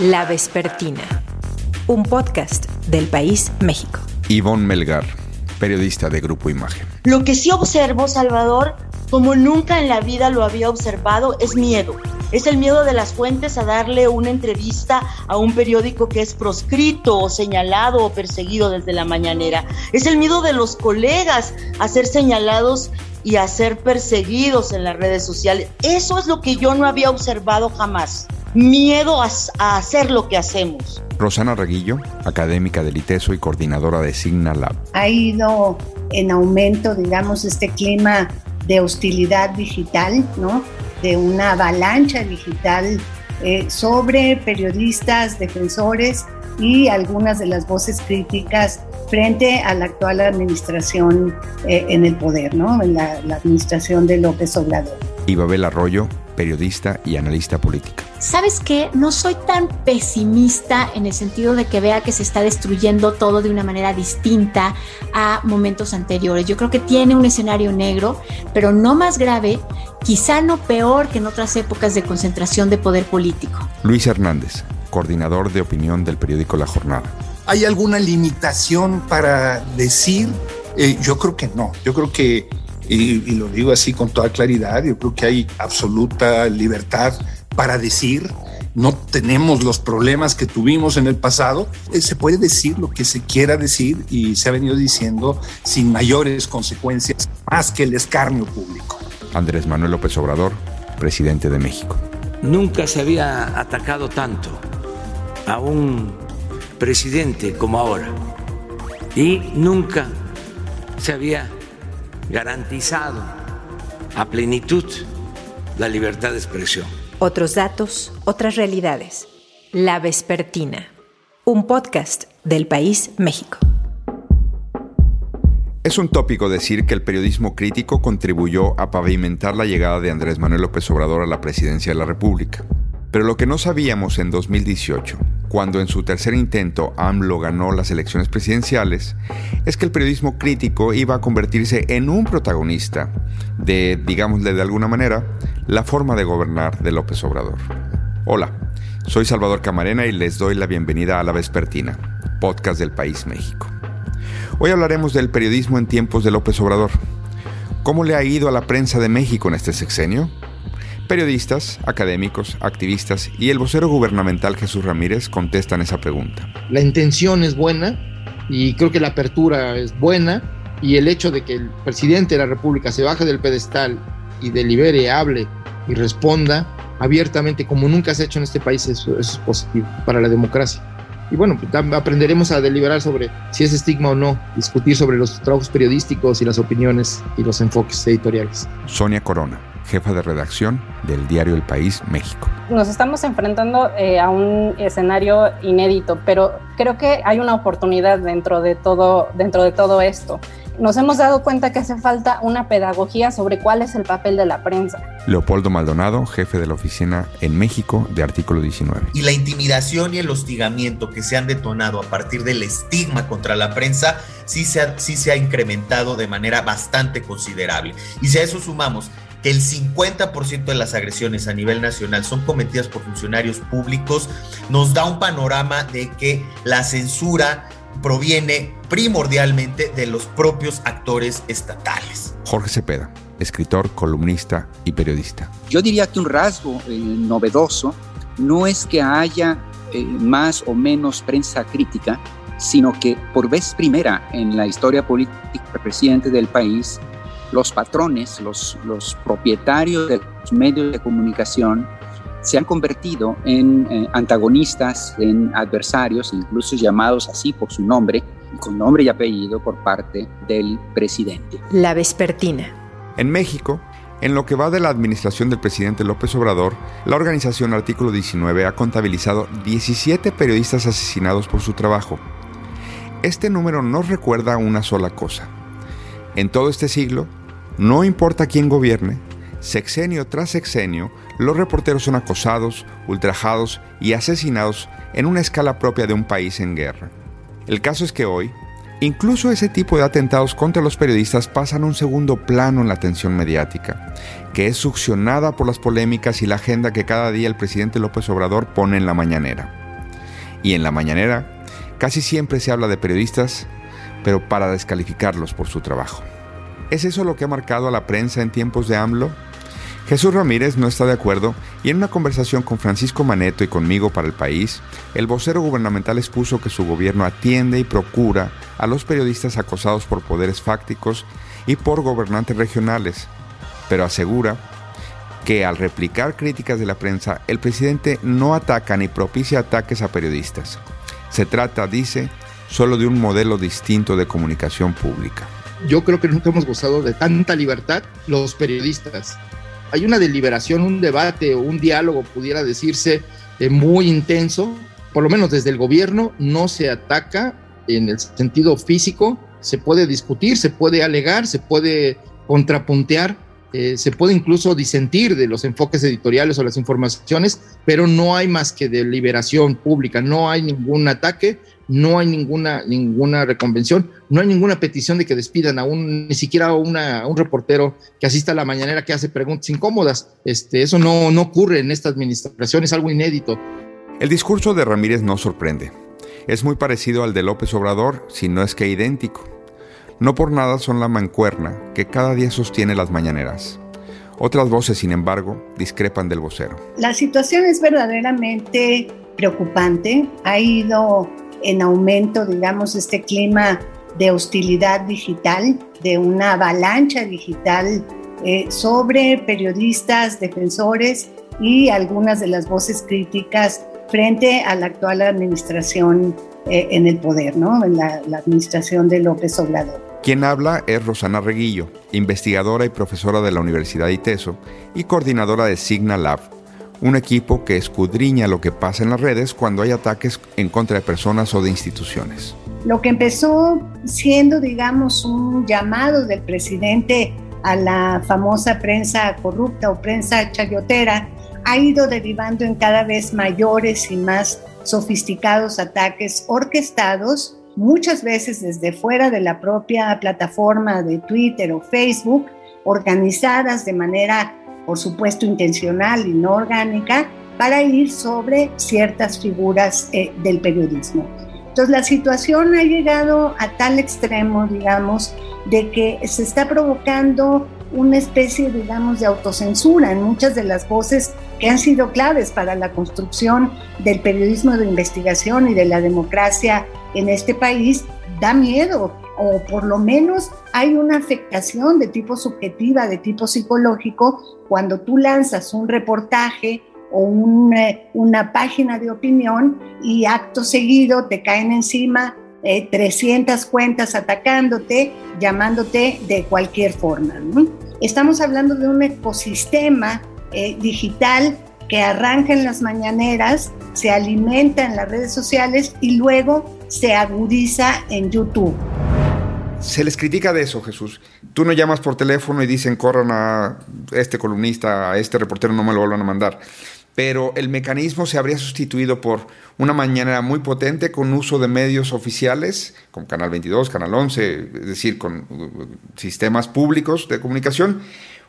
La Vespertina, un podcast del País México. Ivonne Melgar, periodista de Grupo Imagen. Lo que sí observo, Salvador, como nunca en la vida lo había observado, es miedo. Es el miedo de las fuentes a darle una entrevista a un periódico que es proscrito o señalado o perseguido desde la mañanera. Es el miedo de los colegas a ser señalados y a ser perseguidos en las redes sociales. Eso es lo que yo no había observado jamás. Miedo a, hacer lo que hacemos. Rosana Reguillo, académica del ITESO y coordinadora de Signa Lab. Ha ido en aumento, digamos, este clima de hostilidad digital, ¿no? De una avalancha digital eh, sobre periodistas, defensores y algunas de las voces críticas frente a la actual administración eh, en el poder, ¿no? En la, la administración de López Obrador. Y Babel Arroyo, periodista y analista política. ¿Sabes qué? No soy tan pesimista en el sentido de que vea que se está destruyendo todo de una manera distinta a momentos anteriores. Yo creo que tiene un escenario negro, pero no más grave, quizá no peor que en otras épocas de concentración de poder político. Luis Hernández, coordinador de opinión del periódico La Jornada. ¿Hay alguna limitación para decir? Eh, yo creo que no. Yo creo que, y, y, lo digo así con toda claridad, yo creo que hay absoluta libertad para decir. No tenemos los problemas que tuvimos en el pasado. Eh, se puede decir lo que se quiera decir y se ha venido diciendo sin mayores consecuencias más que el escarnio público. Andrés Manuel López Obrador, presidente de México. Nunca se había atacado tanto a un presidente como ahora. Y nunca se había garantizado a plenitud la libertad de expresión. Otros datos, otras realidades. La Vespertina, un podcast del país México. Es un tópico decir que el periodismo crítico contribuyó a pavimentar la llegada de Andrés Manuel López Obrador a la presidencia de la República. Pero lo que no sabíamos en 2018, cuando en su tercer intento AMLO ganó las elecciones presidenciales, es que el periodismo crítico iba a convertirse en un protagonista de, digámosle de alguna manera, la forma de gobernar de López Obrador. Hola, soy Salvador Camarena y les doy la bienvenida a La Vespertina, podcast del País México. Hoy hablaremos del periodismo en tiempos de López Obrador. ¿Cómo le ha ido a la prensa de México en este sexenio? Periodistas, académicos, activistas y el vocero gubernamental Jesús Ramírez contestan esa pregunta. La intención es buena y creo que la apertura es buena y el hecho de que el presidente de la República se baje del pedestal y delibere, hable y responda abiertamente como nunca se ha hecho en este país es, es positivo para la democracia. Y bueno, aprenderemos a deliberar sobre si es estigma o no, discutir sobre los trabajos periodísticos y las opiniones y los enfoques editoriales. Sonia Corona jefa de redacción del diario El País México. Nos estamos enfrentando eh, a un escenario inédito, pero creo que hay una oportunidad dentro de todo, dentro de todo esto. Nos hemos dado cuenta que hace falta una pedagogía sobre cuál es el papel de la prensa. Leopoldo Maldonado, jefe de la oficina en México de Artículo 19. Y la intimidación y el hostigamiento que se han detonado a partir del estigma contra la prensa sí se ha, sí se ha incrementado de manera bastante considerable. Y si a eso sumamos que el 50% de las agresiones a nivel nacional son cometidas por funcionarios públicos, nos da un panorama de que la censura proviene primordialmente de los propios actores estatales. Jorge Cepeda, escritor, columnista y periodista. Yo diría que un rasgo eh, novedoso no es que haya eh, más o menos prensa crítica, sino que por vez primera en la historia política reciente del país, los patrones, los, los propietarios de los medios de comunicación se han convertido en eh, antagonistas, en adversarios, incluso llamados así por su nombre, con nombre y apellido por parte del presidente. La Vespertina. En México, en lo que va de la administración del presidente López Obrador, la organización Artículo 19 ha contabilizado 17 periodistas asesinados por su trabajo. Este número nos recuerda una sola cosa. En todo este siglo, no importa quién gobierne, sexenio tras sexenio, los reporteros son acosados, ultrajados y asesinados en una escala propia de un país en guerra. El caso es que hoy, incluso ese tipo de atentados contra los periodistas pasan un segundo plano en la atención mediática, que es succionada por las polémicas y la agenda que cada día el presidente López Obrador pone en la mañanera. y en la mañanera casi siempre se habla de periodistas, pero para descalificarlos por su trabajo. ¿Es eso lo que ha marcado a la prensa en tiempos de AMLO? Jesús Ramírez no está de acuerdo y en una conversación con Francisco Maneto y conmigo para el país, el vocero gubernamental expuso que su gobierno atiende y procura a los periodistas acosados por poderes fácticos y por gobernantes regionales, pero asegura que al replicar críticas de la prensa, el presidente no ataca ni propicia ataques a periodistas. Se trata, dice, solo de un modelo distinto de comunicación pública. Yo creo que nunca hemos gozado de tanta libertad los periodistas. Hay una deliberación, un debate o un diálogo, pudiera decirse, eh, muy intenso, por lo menos desde el gobierno, no se ataca en el sentido físico, se puede discutir, se puede alegar, se puede contrapuntear, eh, se puede incluso disentir de los enfoques editoriales o las informaciones, pero no hay más que deliberación pública, no hay ningún ataque, no hay ninguna, ninguna reconvención, no hay ninguna petición de que despidan a un, ni siquiera a, una, un reportero que asista a la mañanera que hace preguntas incómodas. Este, eso no, no ocurre en esta administración, es algo inédito. El discurso de Ramírez no sorprende. Es muy parecido al de López Obrador, si no es que idéntico. No por nada son la mancuerna que cada día sostiene las mañaneras. Otras voces, sin embargo, discrepan del vocero. La situación es verdaderamente preocupante. Ha ido en aumento, digamos, este clima de hostilidad digital, de una avalancha digital eh, sobre periodistas, defensores y algunas de las voces críticas frente a la actual administración eh, en el poder, ¿no? En la, administración de López Obrador. Quien habla es Rosana Reguillo, investigadora y profesora de la Universidad ITESO y coordinadora de Signa Lab, un equipo que escudriña lo que pasa en las redes cuando hay ataques en contra de personas o de instituciones. Lo que empezó siendo, digamos, un llamado del presidente a la famosa prensa corrupta o prensa chayotera, ha ido derivando en cada vez mayores y más sofisticados ataques orquestados, muchas veces desde fuera de la propia plataforma de Twitter o Facebook, organizadas de manera por supuesto intencional y no orgánica, para ir sobre ciertas figuras eh, del periodismo. Entonces la situación ha llegado a tal extremo, digamos, de que se está provocando una especie, digamos, de autocensura en muchas de las voces que han sido claves para la construcción del periodismo de investigación y de la democracia en este país. Da miedo o por lo menos hay una afectación de tipo subjetiva, de tipo psicológico, cuando tú lanzas un reportaje o una página de opinión y acto seguido te caen encima 300 eh, cuentas atacándote, llamándote de cualquier forma. Estamos hablando de un ecosistema eh, digital que arranca en las mañaneras, se alimenta en las redes sociales y luego se agudiza en YouTube se les critica de eso, Jesús. Tú no llamas por teléfono y dicen corran a este columnista, a este reportero, no me lo vuelvan a mandar. Pero el mecanismo se habría sustituido por una mañana muy potente con uso de medios oficiales, como Canal 22, Canal 11, es decir, con uh, sistemas públicos de comunicación,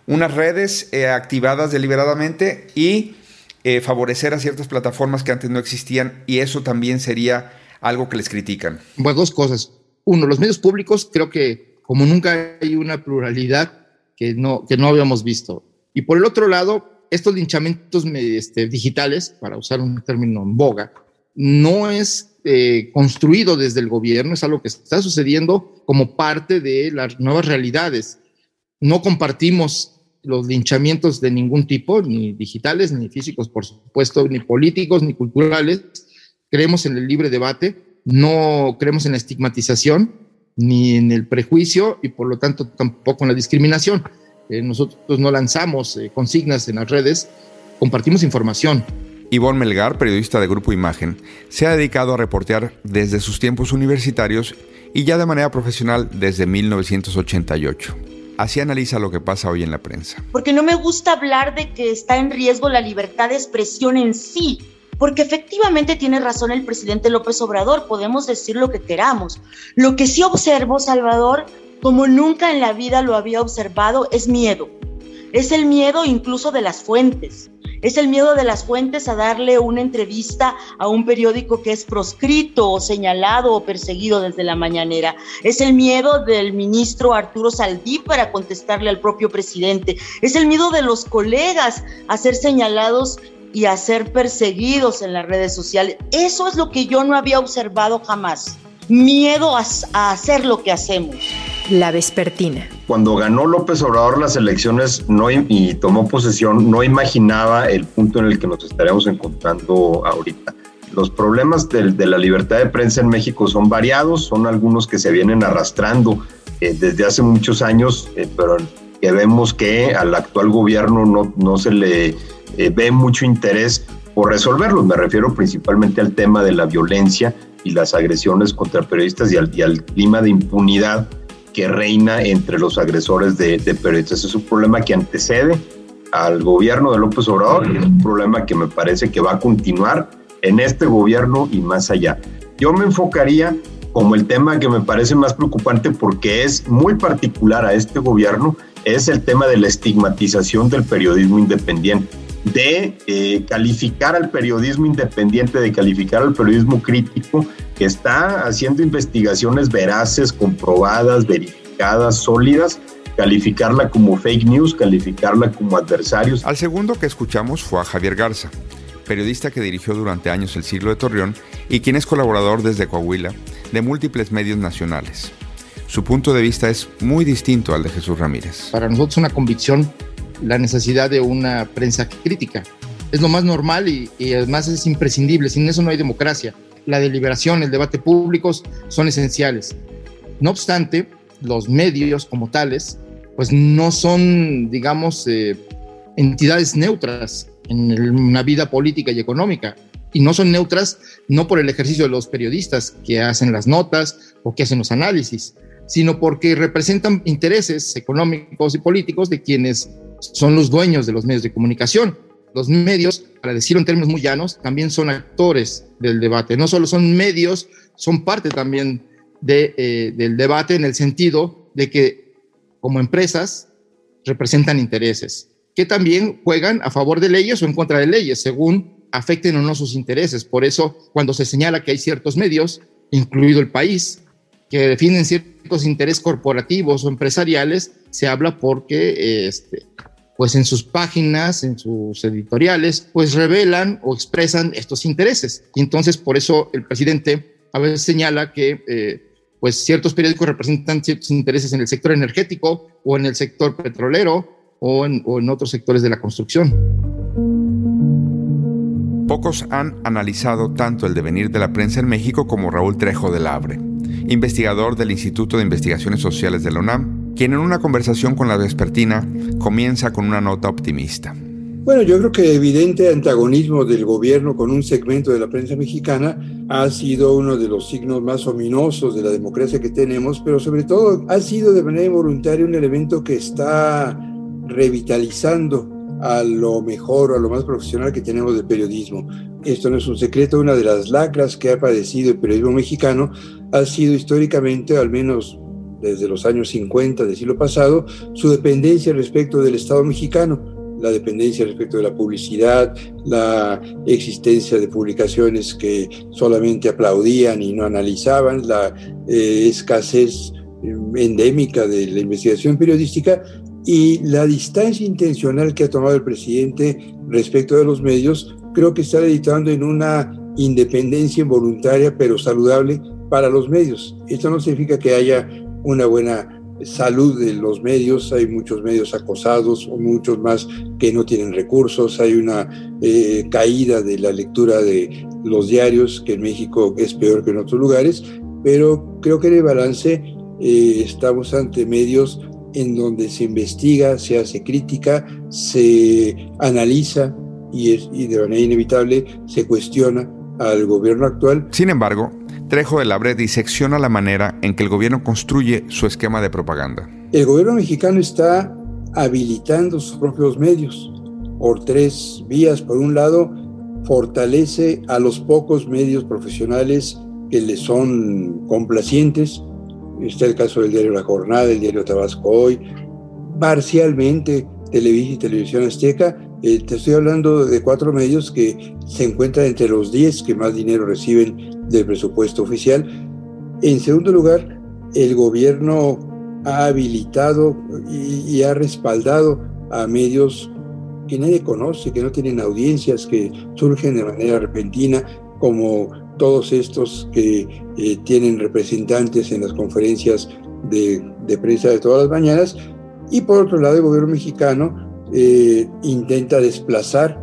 unas redes eh, activadas deliberadamente y eh, favorecer a ciertas plataformas que antes no existían, y eso también sería algo que les critican. Bueno, dos cosas uno, los medios públicos, creo que como nunca hay una pluralidad que no, que no habíamos visto. Y por el otro lado, estos linchamientos este, digitales, para usar un término en boga, no es eh, construido desde el gobierno, es algo que está sucediendo como parte de las nuevas realidades. No compartimos los linchamientos de ningún tipo, ni digitales, ni físicos, por supuesto, ni políticos, ni culturales. Creemos en el libre debate no creemos en la estigmatización ni en el prejuicio y por lo tanto tampoco en la discriminación. Eh, nosotros no lanzamos eh, consignas en las redes, compartimos información. Ivonne Melgar, periodista de Grupo Imagen, se ha dedicado a reportear desde sus tiempos universitarios y ya de manera profesional desde 1988. Así analiza lo que pasa hoy en la prensa. Porque no me gusta hablar de que está en riesgo la libertad de expresión en sí, porque efectivamente tiene razón el presidente López Obrador, podemos decir lo que queramos. Lo que sí observo, Salvador, como nunca en la vida lo había observado, es miedo. Es el miedo incluso de las fuentes. Es el miedo de las fuentes a darle una entrevista a un periódico que es proscrito o señalado o perseguido desde la mañanera. Es el miedo del ministro Arturo Saldí para contestarle al propio presidente. Es el miedo de los colegas a ser señalados y a ser perseguidos en las redes sociales. Eso es lo que yo no había observado jamás. Miedo a, hacer lo que hacemos. La vespertina. Cuando ganó López Obrador las elecciones no, y tomó posesión, no imaginaba el punto en el que nos estaríamos encontrando ahorita. Los problemas de, la libertad de prensa en México son variados, son algunos que se vienen arrastrando eh, desde hace muchos años, eh, pero que vemos que al actual gobierno no, no se le eh, ve mucho interés por resolverlos. Me refiero principalmente al tema de la violencia y las agresiones contra periodistas y al, clima de impunidad que reina entre los agresores de, periodistas. Es un problema que antecede al gobierno de López Obrador y es un problema que me parece que va a continuar en este gobierno y más allá. Yo me enfocaría como el tema que me parece más preocupante porque es muy particular a este gobierno, es el tema de la estigmatización del periodismo independiente de eh, calificar al periodismo independiente, de calificar al periodismo crítico, que está haciendo investigaciones veraces, comprobadas, verificadas, sólidas, calificarla como fake news, calificarla como adversarios. Al segundo que escuchamos fue a Javier Garza, periodista que dirigió durante años el siglo de Torreón y quien es colaborador desde Coahuila de múltiples medios nacionales. Su punto de vista es muy distinto al de Jesús Ramírez. Para nosotros una convicción la necesidad de una prensa crítica. Es lo más normal y, además es imprescindible. Sin eso no hay democracia. La deliberación, el debate públicos son esenciales. No obstante, los medios como tales, pues no son, digamos, eh, entidades neutras en una vida política y económica. Y no son neutras no por el ejercicio de los periodistas que hacen las notas o que hacen los análisis, sino porque representan intereses económicos y políticos de quienes son los dueños de los medios de comunicación. Los medios, para decirlo en términos muy llanos, también son actores del debate. No solo son medios, son parte también de, eh, del debate en el sentido de que como empresas representan intereses que también juegan a favor de leyes o en contra de leyes, según afecten o no sus intereses. Por eso, cuando se señala que hay ciertos medios, incluido el país, que definen ciertos intereses corporativos o empresariales, se habla porque este, pues en sus páginas, en sus editoriales, pues revelan o expresan estos intereses. Y entonces por eso el presidente a veces señala que eh, pues ciertos periódicos representan ciertos intereses en el sector energético o en el sector petrolero o en, o en otros sectores de la construcción. Pocos han analizado tanto el devenir de la prensa en México como Raúl Trejo de Labre, investigador del Instituto de Investigaciones Sociales de la UNAM, quien en una conversación con la vespertina comienza con una nota optimista. Bueno, yo creo que evidente antagonismo del gobierno con un segmento de la prensa mexicana ha sido uno de los signos más ominosos de la democracia que tenemos, pero sobre todo ha sido de manera involuntaria un elemento que está revitalizando a lo mejor, a lo más profesional que tenemos del periodismo. Esto no es un secreto, una de las lacras que ha padecido el periodismo mexicano ha sido históricamente, al menos desde los años 50 del siglo pasado, su dependencia respecto del Estado mexicano la dependencia respecto de la publicidad, la existencia de publicaciones que solamente aplaudían y no analizaban, la eh, escasez eh, endémica de la investigación periodística y la distancia intencional que ha tomado el presidente respecto de los medios, creo que está editando en una independencia involuntaria pero saludable para los medios. Esto no significa que haya una buena salud de los medios, hay muchos medios acosados o muchos más que no tienen recursos, hay una eh, caída de la lectura de los diarios, que en México es peor que en otros lugares, pero creo que en el balance eh, estamos ante medios en donde se investiga, se hace crítica, se analiza y, es, y de manera inevitable se cuestiona al gobierno actual. Sin embargo, Trejo de Labre disecciona la manera en que el gobierno construye su esquema de propaganda. El gobierno mexicano está habilitando sus propios medios por tres vías. Por un lado, fortalece a los pocos medios profesionales que le son complacientes Está el caso del diario La Jornada, el diario Tabasco Hoy. Parcialmente Televisa y Televisión Azteca. Eh, te estoy hablando de cuatro medios que se encuentran entre los 10 que más dinero reciben del presupuesto oficial. En segundo lugar, el gobierno ha habilitado y, ha respaldado a medios que nadie conoce, que no tienen audiencias, que surgen de manera repentina, como todos estos que eh, tienen representantes en las conferencias de, prensa de todas las mañanas. Y por otro lado, el gobierno mexicano eh, intenta desplazar,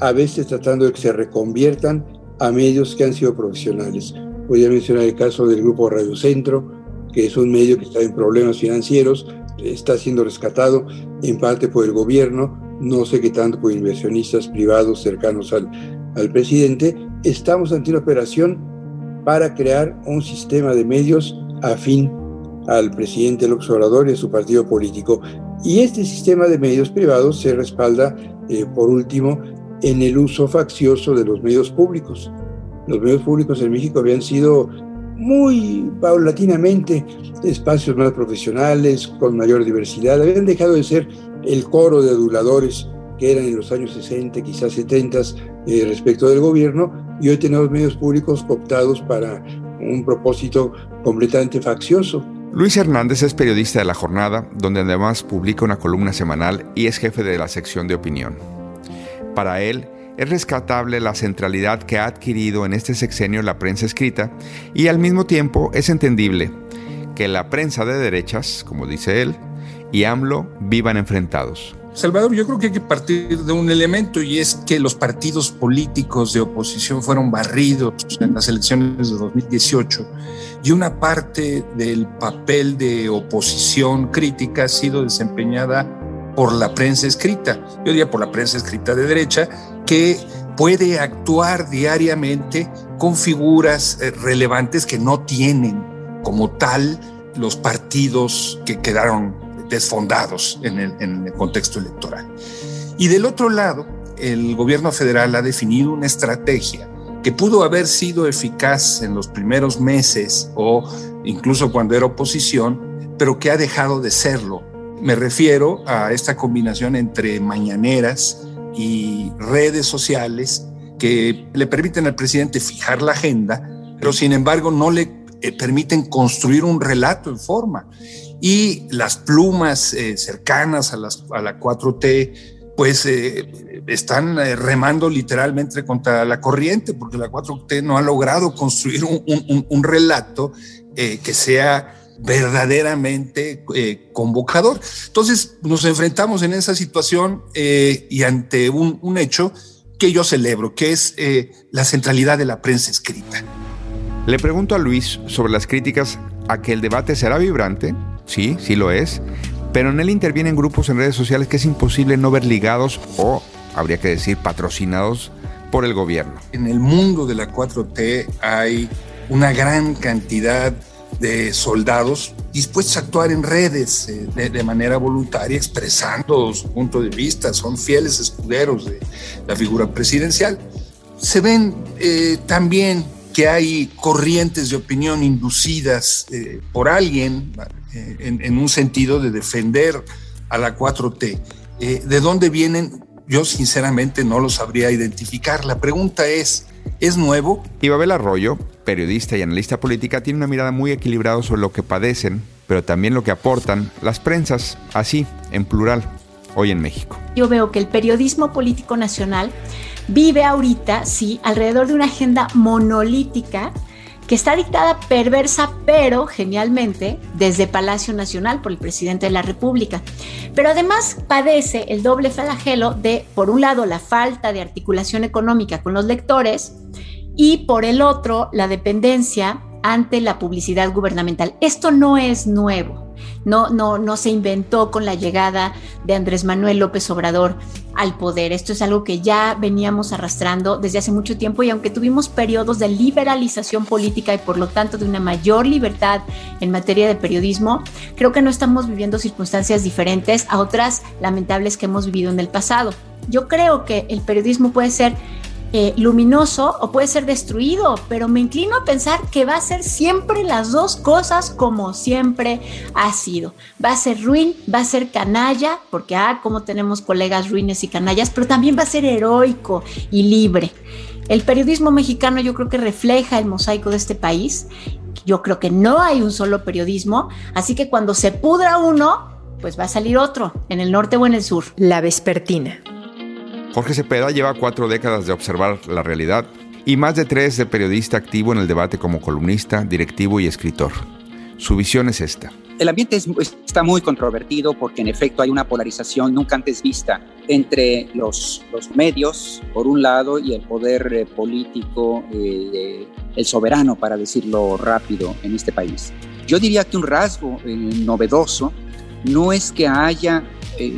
a veces tratando de que se reconviertan a medios que han sido profesionales. Voy a mencionar el caso del grupo Radio Centro, que es un medio que está en problemas financieros, está siendo rescatado en parte por el gobierno, no sé qué tanto por inversionistas privados cercanos al, al presidente, estamos ante una operación para crear un sistema de medios afín al presidente López Obrador y a su partido político. Y este sistema de medios privados se respalda, eh, por último, en el uso faccioso de los medios públicos. Los medios públicos en México habían sido muy paulatinamente espacios más profesionales, con mayor diversidad, habían dejado de ser el coro de aduladores que eran en los años 60, quizás 70, eh, respecto del gobierno, y hoy tenemos medios públicos cooptados para un propósito completamente faccioso. Luis Hernández es periodista de La Jornada, donde además publica una columna semanal y es jefe de la sección de opinión. Para él, es rescatable la centralidad que ha adquirido en este sexenio la prensa escrita y al mismo tiempo es entendible que la prensa de derechas, como dice él, y AMLO vivan enfrentados. Salvador, yo creo que hay que partir de un elemento y es que los partidos políticos de oposición fueron barridos en las elecciones de 2018 y una parte del papel de oposición crítica ha sido desempeñada por la prensa escrita, yo diría por la prensa escrita de derecha, que puede actuar diariamente con figuras eh, relevantes que no tienen como tal los partidos que quedaron desfondados en el, en el contexto electoral. Y del otro lado, el gobierno federal ha definido una estrategia que pudo haber sido eficaz en los primeros meses o incluso cuando era oposición, pero que ha dejado de serlo. Me refiero a esta combinación entre mañaneras y redes sociales que le permiten al presidente fijar la agenda, pero sin embargo no le eh, permiten construir un relato en forma y las plumas eh, cercanas a, a la 4T pues eh, están eh, remando literalmente contra la corriente, porque la 4T no ha logrado construir un, relato que sea verdaderamente convocador. Entonces nos enfrentamos en esa situación y ante un, hecho que yo celebro, que es la centralidad de la prensa escrita. Le pregunto a Luis sobre las críticas a que el debate será vibrante sí, sí lo es, pero en él intervienen grupos en redes sociales que es imposible no ver ligados o, habría que decir, patrocinados por el gobierno. En el mundo de la 4T hay una gran cantidad de soldados dispuestos a actuar en redes eh, de, manera voluntaria, expresando su punto de vista, son fieles escuderos de la figura presidencial. Se ven eh, también que hay corrientes de opinión inducidas eh, por alguien eh, en, un sentido de defender a la 4T. Eh, ¿De dónde vienen? Yo sinceramente no lo sabría identificar. La pregunta es, ¿es nuevo? Y Babel Arroyo, periodista y analista política, tiene una mirada muy equilibrada sobre lo que padecen, pero también lo que aportan las prensas, así, en plural, hoy en México. Yo veo que el periodismo político nacional vive ahorita, sí, alrededor de una agenda monolítica que está dictada perversa, pero genialmente, desde Palacio Nacional por el presidente de la República. Pero además padece el doble flagelo de, por un lado, la falta de articulación económica con los lectores y, por el otro, la dependencia ante la publicidad gubernamental. Esto no es nuevo no, no, no se inventó con la llegada de Andrés Manuel López Obrador al poder. Esto es algo que ya veníamos arrastrando desde hace mucho tiempo y aunque tuvimos periodos de liberalización política y por lo tanto de una mayor libertad en materia de periodismo, creo que no estamos viviendo circunstancias diferentes a otras lamentables que hemos vivido en el pasado. Yo creo que el periodismo puede ser eh, luminoso o puede ser destruido, pero me inclino a pensar que va a ser siempre las dos cosas como siempre ha sido. Va a ser ruin, va a ser canalla, porque ah, como tenemos colegas ruines y canallas, pero también va a ser heroico y libre. El periodismo mexicano yo creo que refleja el mosaico de este país. Yo creo que no hay un solo periodismo, así que cuando se pudra uno, pues va a salir otro, en el norte o en el sur. La vespertina. Jorge Cepeda lleva cuatro décadas de observar la realidad y más de tres de periodista activo en el debate como columnista, directivo y escritor. Su visión es esta. El ambiente está muy controvertido porque en efecto hay una polarización nunca antes vista entre los, medios, por un lado, y el poder eh, político, eh, el soberano, para decirlo rápido, en este país. Yo diría que un rasgo eh, novedoso no es que haya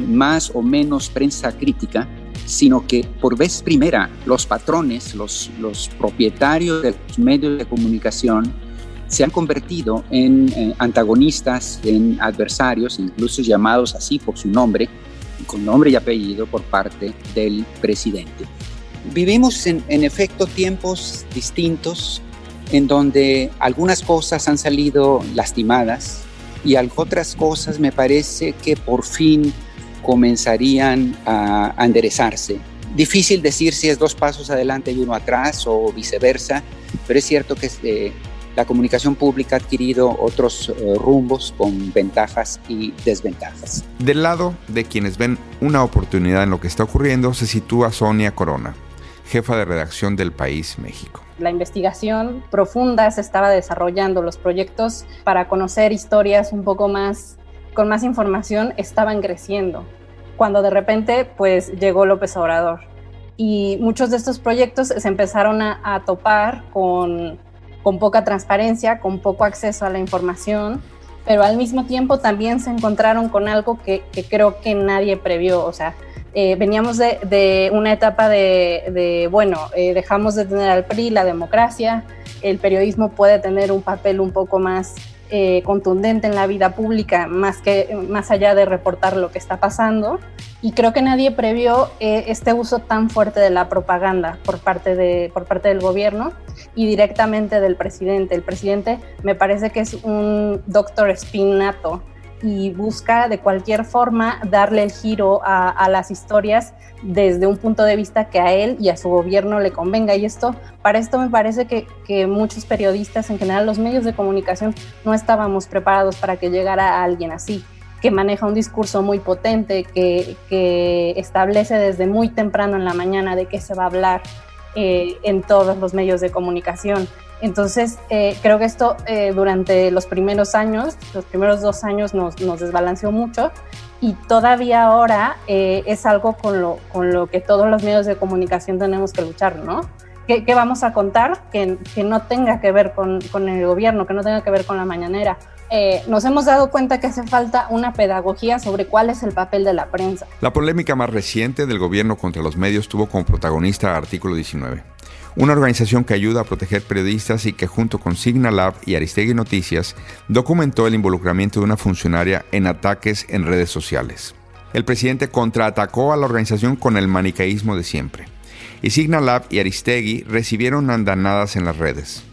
más o menos prensa crítica, sino que por vez primera los patrones, los, los propietarios de los medios de comunicación se han convertido en eh, antagonistas, en adversarios, incluso llamados así por su nombre, con nombre y apellido por parte del presidente. Vivimos en, en efecto tiempos distintos en donde algunas cosas han salido lastimadas y otras cosas me parece que por fin comenzarían a, enderezarse. Difícil decir si es dos pasos adelante y uno atrás o viceversa, pero es cierto que eh, la comunicación pública ha adquirido otros eh, rumbos con ventajas y desventajas. Del lado de quienes ven una oportunidad en lo que está ocurriendo se sitúa Sonia Corona, jefa de redacción del País México. La investigación profunda se estaba desarrollando, los proyectos para conocer historias un poco más con más información estaban creciendo, cuando de repente pues llegó López Obrador. Y muchos de estos proyectos se empezaron a, topar con, con poca transparencia, con poco acceso a la información, pero al mismo tiempo también se encontraron con algo que, creo que nadie previó, o sea, eh, veníamos de, una etapa de, bueno, eh, dejamos de tener al PRI, la democracia, el periodismo puede tener un papel un poco más eh, contundente en la vida pública, más, que, más allá de reportar lo que está pasando. Y creo que nadie previó eh, este uso tan fuerte de la propaganda por parte, de, por parte del gobierno y directamente del presidente. El presidente me parece que es un doctor espinato y busca de cualquier forma darle el giro a, las historias desde un punto de vista que a él y a su gobierno le convenga. Y esto, para esto me parece que, muchos periodistas, en general los medios de comunicación, no estábamos preparados para que llegara alguien así que maneja un discurso muy potente, que, que, establece desde muy temprano en la mañana de qué se va a hablar eh, en todos los medios de comunicación, entonces, eh, creo que esto eh, durante los primeros años, los primeros dos años nos, desbalanceó mucho y todavía ahora eh, es algo con lo, que todos los medios de comunicación tenemos que luchar, ¿no? ¿Qué, vamos a contar que, no tenga que ver con, con, el gobierno, que no tenga que ver con la mañanera? Nos hemos dado cuenta que hace falta una pedagogía sobre cuál es el papel de la prensa. La polémica más reciente del gobierno contra los medios tuvo como protagonista Artículo 19 una organización que ayuda a proteger periodistas y que junto con Signalab y Aristegui Noticias documentó el involucramiento de una funcionaria en ataques en redes sociales. El presidente contraatacó a la organización con el manicaísmo de siempre, y Signalab y Aristegui recibieron andanadas en las redes.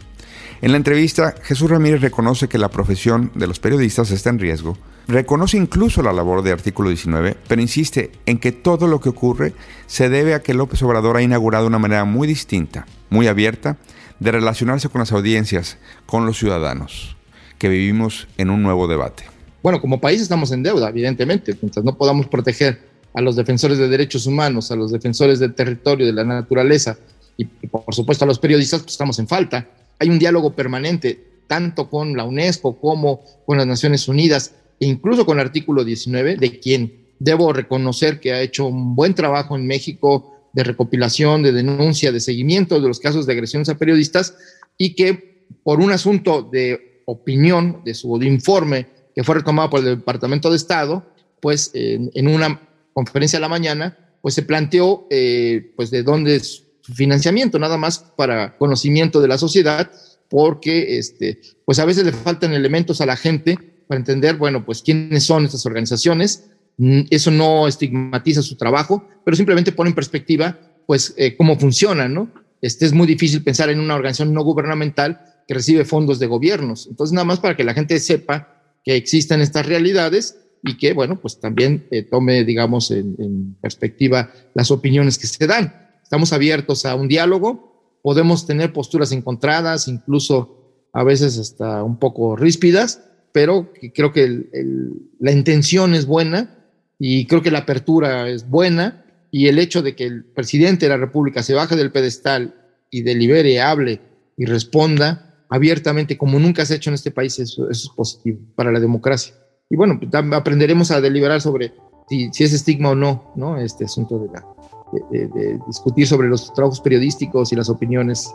En la entrevista, Jesús Ramírez reconoce que la profesión de los periodistas está en riesgo, reconoce incluso la labor de artículo 19, pero insiste en que todo lo que ocurre se debe a que López Obrador ha inaugurado una manera muy distinta, muy abierta, de relacionarse con las audiencias, con los ciudadanos, que vivimos en un nuevo debate. Bueno, como país estamos en deuda, evidentemente, mientras no podamos proteger a los defensores de derechos humanos, a los defensores del territorio, de la naturaleza y, por supuesto a los periodistas, pues estamos en falta hay un diálogo permanente, tanto con la UNESCO como con las Naciones Unidas, e incluso con el artículo 19, de quien debo reconocer que ha hecho un buen trabajo en México de recopilación, de denuncia, de seguimiento de los casos de agresiones a periodistas, y que por un asunto de opinión de su informe que fue retomado por el Departamento de Estado, pues en, una conferencia a la mañana, pues se planteó eh, pues de dónde es financiamiento, nada más para conocimiento de la sociedad, porque este, pues a veces le faltan elementos a la gente para entender, bueno, pues quiénes son estas organizaciones. Mm, eso no estigmatiza su trabajo, pero simplemente pone en perspectiva pues eh, cómo funcionan, ¿no? Este, es muy difícil pensar en una organización no gubernamental que recibe fondos de gobiernos. Entonces, nada más para que la gente sepa que existen estas realidades y que, bueno, pues también eh, tome, digamos, en, perspectiva las opiniones que se dan. Estamos abiertos a un diálogo, podemos tener posturas encontradas, incluso a veces hasta un poco ríspidas, pero creo que la intención es buena y creo que la apertura es buena y el hecho de que el presidente de la República se baje del pedestal y delibere, hable y responda abiertamente como nunca se ha hecho en este país, eso, es positivo para la democracia. Y bueno, pues, aprenderemos a deliberar sobre si, es estigma o no, ¿no? Este asunto de, la, de, discutir sobre los trabajos periodísticos y las opiniones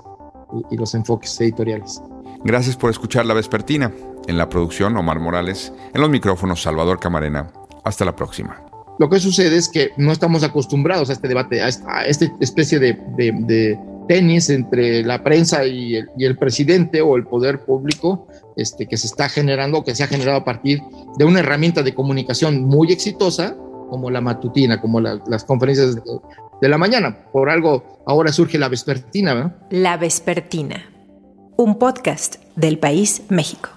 y, y los enfoques editoriales. Gracias por escuchar La Vespertina. En la producción, Omar Morales. En los micrófonos, Salvador Camarena. Hasta la próxima. Lo que sucede es que no estamos acostumbrados a este debate, a esta, especie de, tenis entre la prensa y el, presidente o el poder público este, que se está generando, que se ha generado a partir de una herramienta de comunicación muy exitosa como la matutina, como las conferencias de, de, la mañana. Por algo ahora surge la vespertina. ¿verdad? La vespertina, un podcast del país México.